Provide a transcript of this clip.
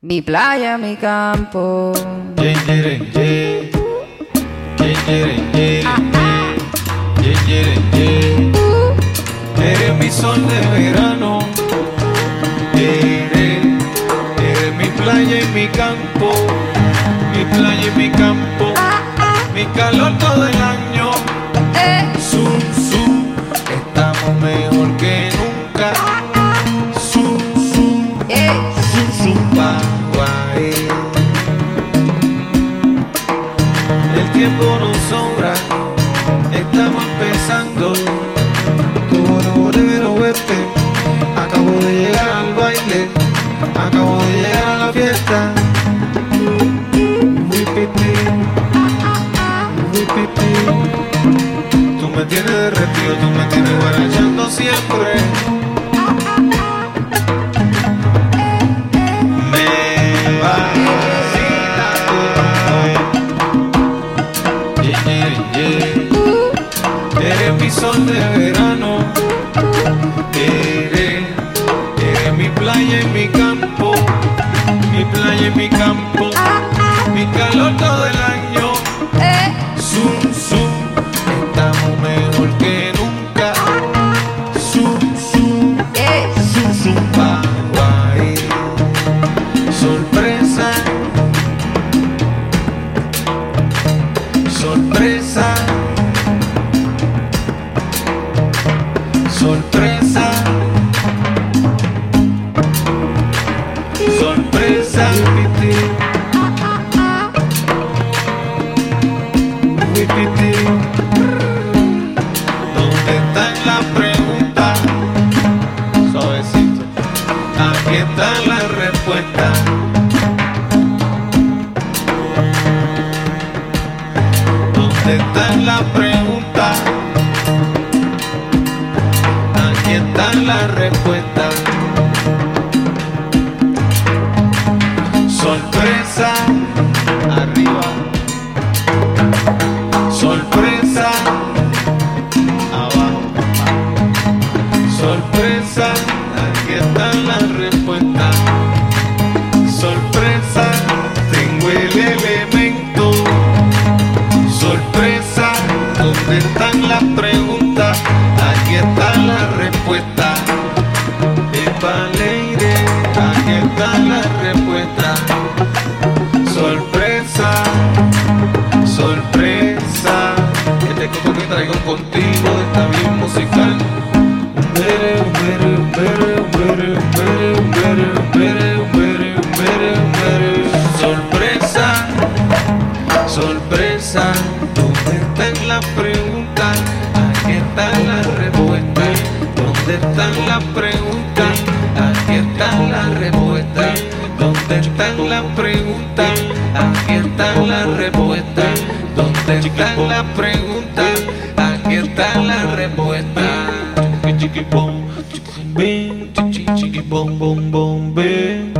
Mi playa, mi campo. Eres mi sol de verano. Eres, eres mi playa y mi campo. Mi playa y mi campo. Mi calor todo el tiempo nos sobra, estamos empezando. Torero, vete. Acabo de llegar al baile, acabo de llegar a la fiesta. Muy pipí, muy pipí. Tú me tienes derretido, tú me tienes guarachando siempre. Mi sol de verano. Eres, eres mi playa y mi campo. Mi playa y mi campo. Mi calor todo el año. Zum, zum. Estamos mejor que nunca. Zum, zum. Zum, zum, pa, guay. Sorpresa. Sorpresa. Sorpresa. La pregunta? Aquí está la respuesta. Sorpresa, arriba. Sorpresa, abajo. Sorpresa, alegre, aquí está la respuesta. Sorpresa, sorpresa. Este coco que traigo contigo está bien musical. Sorpresa, sorpresa. ¿Dónde está la pregunta? Aquí está la respuesta. ¿Dónde están las preguntas? Están las preguntas? Aquí están las respuestas. ¿Dónde están las preguntas? Aquí están las respuestas. Chiqui, chiqui, bom, chiqui, bom, bom, bom.